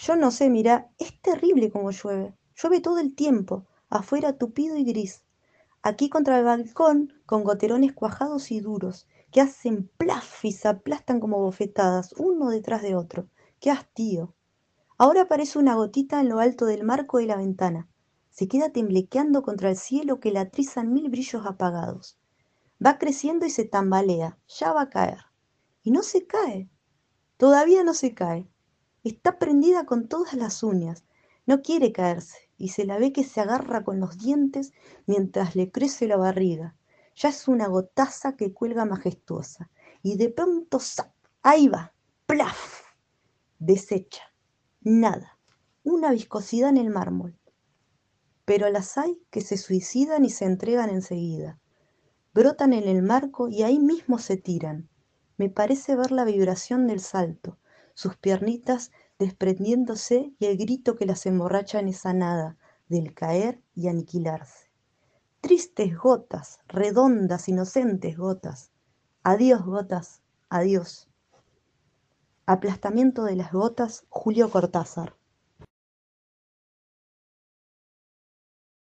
Yo no sé, mira, es terrible como llueve. Llueve todo el tiempo, afuera tupido y gris. Aquí contra el balcón, con goterones cuajados y duros, que hacen plaf y se aplastan como bofetadas, uno detrás de otro. ¡Qué hastío! Ahora aparece una gotita en lo alto del marco de la ventana. Se queda temblequeando contra el cielo que la trizan mil brillos apagados. Va creciendo y se tambalea. Ya va a caer. Y no se cae. Todavía no se cae. Está prendida con todas las uñas. No quiere caerse y se la ve que se agarra con los dientes mientras le crece la barriga. Ya es una gotaza que cuelga majestuosa. Y de pronto, ¡zap! Ahí va. ¡Plaf! Desecha. Nada. Una viscosidad en el mármol. Pero las hay que se suicidan y se entregan enseguida. Brotan en el marco y ahí mismo se tiran. Me parece ver la vibración del salto, sus piernitas desprendiéndose y el grito que las emborracha en esa nada del caer y aniquilarse. Tristes gotas, redondas, inocentes gotas. Adiós, gotas, adiós. Aplastamiento de las gotas, Julio Cortázar.